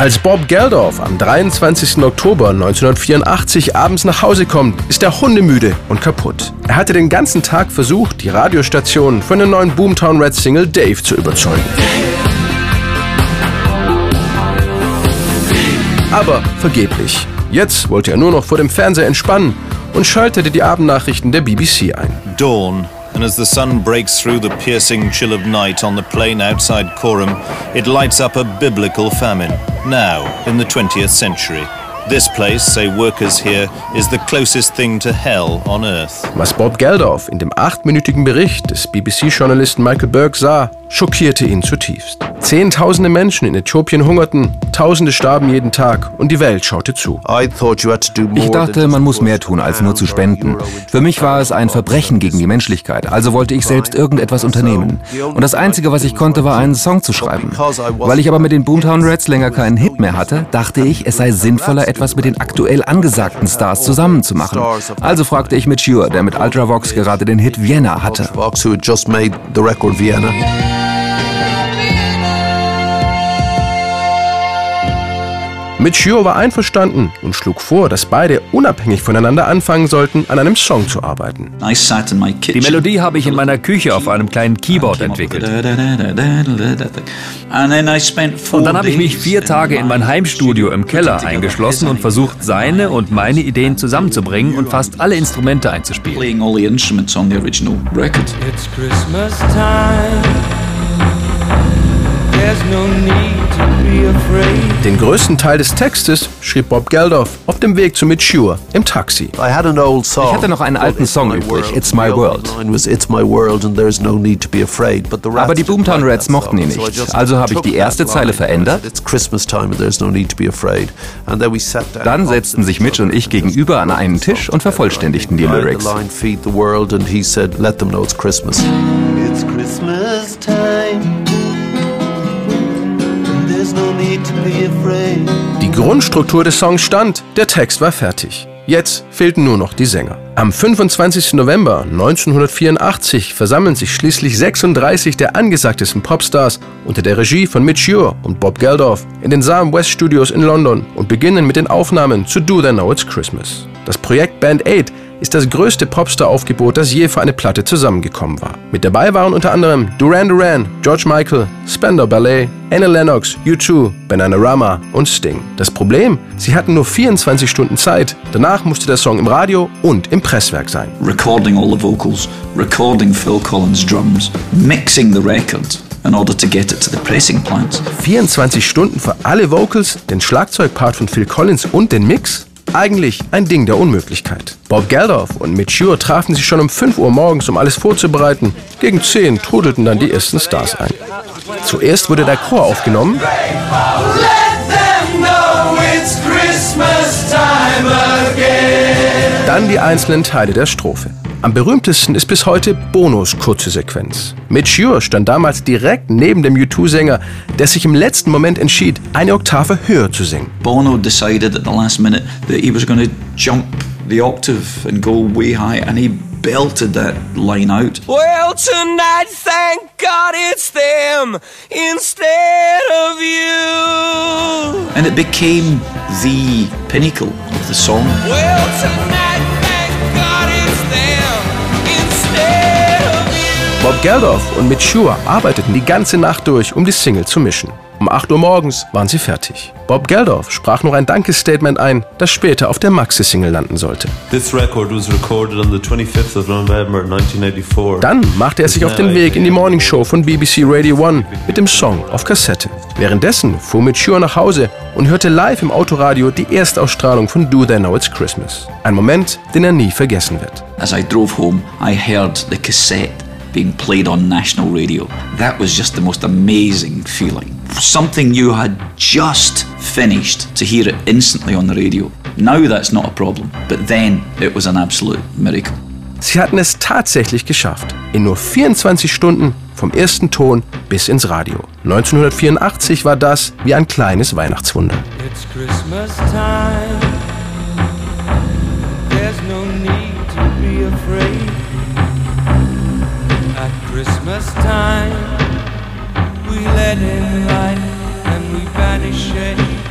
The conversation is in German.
Als Bob Geldorf am 23. Oktober 1984 abends nach Hause kommt, ist er hundemüde und kaputt. Er hatte den ganzen Tag versucht, die Radiostation von der neuen Boomtown Red Single Dave zu überzeugen. Aber vergeblich. Jetzt wollte er nur noch vor dem Fernseher entspannen und schaltete die Abendnachrichten der BBC ein. Dawn. And as the sun breaks through the piercing chill of night on the plain outside Coram, it lights up a biblical famine. Now, in the 20th century. This place, say workers here, is the closest thing to hell on earth. Was Bob Geldof in dem achtminütigen Bericht des BBC-Journalisten Michael Burke sah, schockierte ihn zutiefst. Zehntausende Menschen in Äthiopien hungerten, Tausende starben jeden Tag und die Welt schaute zu. Ich dachte, man muss mehr tun, als nur zu spenden. Für mich war es ein Verbrechen gegen die Menschlichkeit, also wollte ich selbst irgendetwas unternehmen. Und das Einzige, was ich konnte, war einen Song zu schreiben. Weil ich aber mit den Boomtown Reds länger keinen Hit mehr hatte, dachte ich, es sei sinnvoller, etwas mit den aktuell angesagten Stars zusammenzumachen. Also fragte ich mit Shure, der mit Ultravox gerade den Hit Vienna hatte. Michio war einverstanden und schlug vor, dass beide unabhängig voneinander anfangen sollten, an einem Song zu arbeiten. Die Melodie habe ich in meiner Küche auf einem kleinen Keyboard entwickelt. Und dann habe ich mich vier Tage in mein Heimstudio im Keller eingeschlossen und versucht, seine und meine Ideen zusammenzubringen und fast alle Instrumente einzuspielen. It's Christmas time. There's no need. Den größten Teil des Textes schrieb Bob Geldof auf dem Weg zu Mitchur im Taxi. Ich hatte noch einen alten Song übrig, It's My World. Aber die Boomtown Reds mochten ihn nicht. Also habe ich die erste Zeile verändert. Dann setzten sich Mitch und ich gegenüber an einen Tisch und vervollständigten die Lyrics. Die Grundstruktur des Songs stand, der Text war fertig. Jetzt fehlten nur noch die Sänger. Am 25. November 1984 versammeln sich schließlich 36 der angesagtesten Popstars unter der Regie von Mitch Ure und Bob Geldof in den Sam West Studios in London und beginnen mit den Aufnahmen zu Do They Know It's Christmas. Das Projekt Band 8 ist das größte Popstar-Aufgebot, das je für eine Platte zusammengekommen war. Mit dabei waren unter anderem Duran Duran, George Michael, Spandau Ballet, Anna Lennox, U2, Bananarama und Sting. Das Problem? Sie hatten nur 24 Stunden Zeit. Danach musste der Song im Radio und im Presswerk sein. recording all the vocals, recording Phil Collins' drums, mixing the record in order to get it to the pressing plants. 24 Stunden für alle Vocals, den Schlagzeugpart von Phil Collins und den Mix? Eigentlich ein Ding der Unmöglichkeit. Bob Geldof und Mitch Ure trafen sich schon um 5 Uhr morgens, um alles vorzubereiten. Gegen 10 trudelten dann die ersten Stars ein. Zuerst wurde der Chor aufgenommen, dann die einzelnen Teile der Strophe. Am berühmtesten ist bis heute Bonos kurze Sequenz. Mitch Ure stand damals direkt neben dem U2-Sänger, der sich im letzten Moment entschied, eine Oktave höher zu singen. Bono decided at the last minute that he was going to jump the octave and go way high, and he belted that line out. Well, tonight, thank God it's them instead of you. And it became the pinnacle of the song. Well, Geldof und Mitch Ure arbeiteten die ganze Nacht durch, um die Single zu mischen. Um 8 Uhr morgens waren sie fertig. Bob Geldof sprach noch ein Dankesstatement ein, das später auf der Maxi-Single landen sollte. This record was recorded on the 25th of November 1984. Dann machte er sich auf den Weg in die Morning Show von BBC Radio 1 mit dem Song auf Kassette. Währenddessen fuhr Mitch Ure nach Hause und hörte live im Autoradio die Erstausstrahlung von Do They Know It's Christmas. Ein Moment, den er nie vergessen wird. As I drove home, I heard the cassette being played on national radio. That was just the most amazing feeling. Something you had just finished to hear it instantly on the radio. Now that's not a problem, but then it was an absolute miracle. Sie hatten es tatsächlich geschafft. In nur 24 Stunden vom ersten Ton bis ins Radio. 1984 war das wie ein kleines Weihnachtswunder. It's Christmas time. There's no need to be afraid. At Christmas time, we let in light and we banish it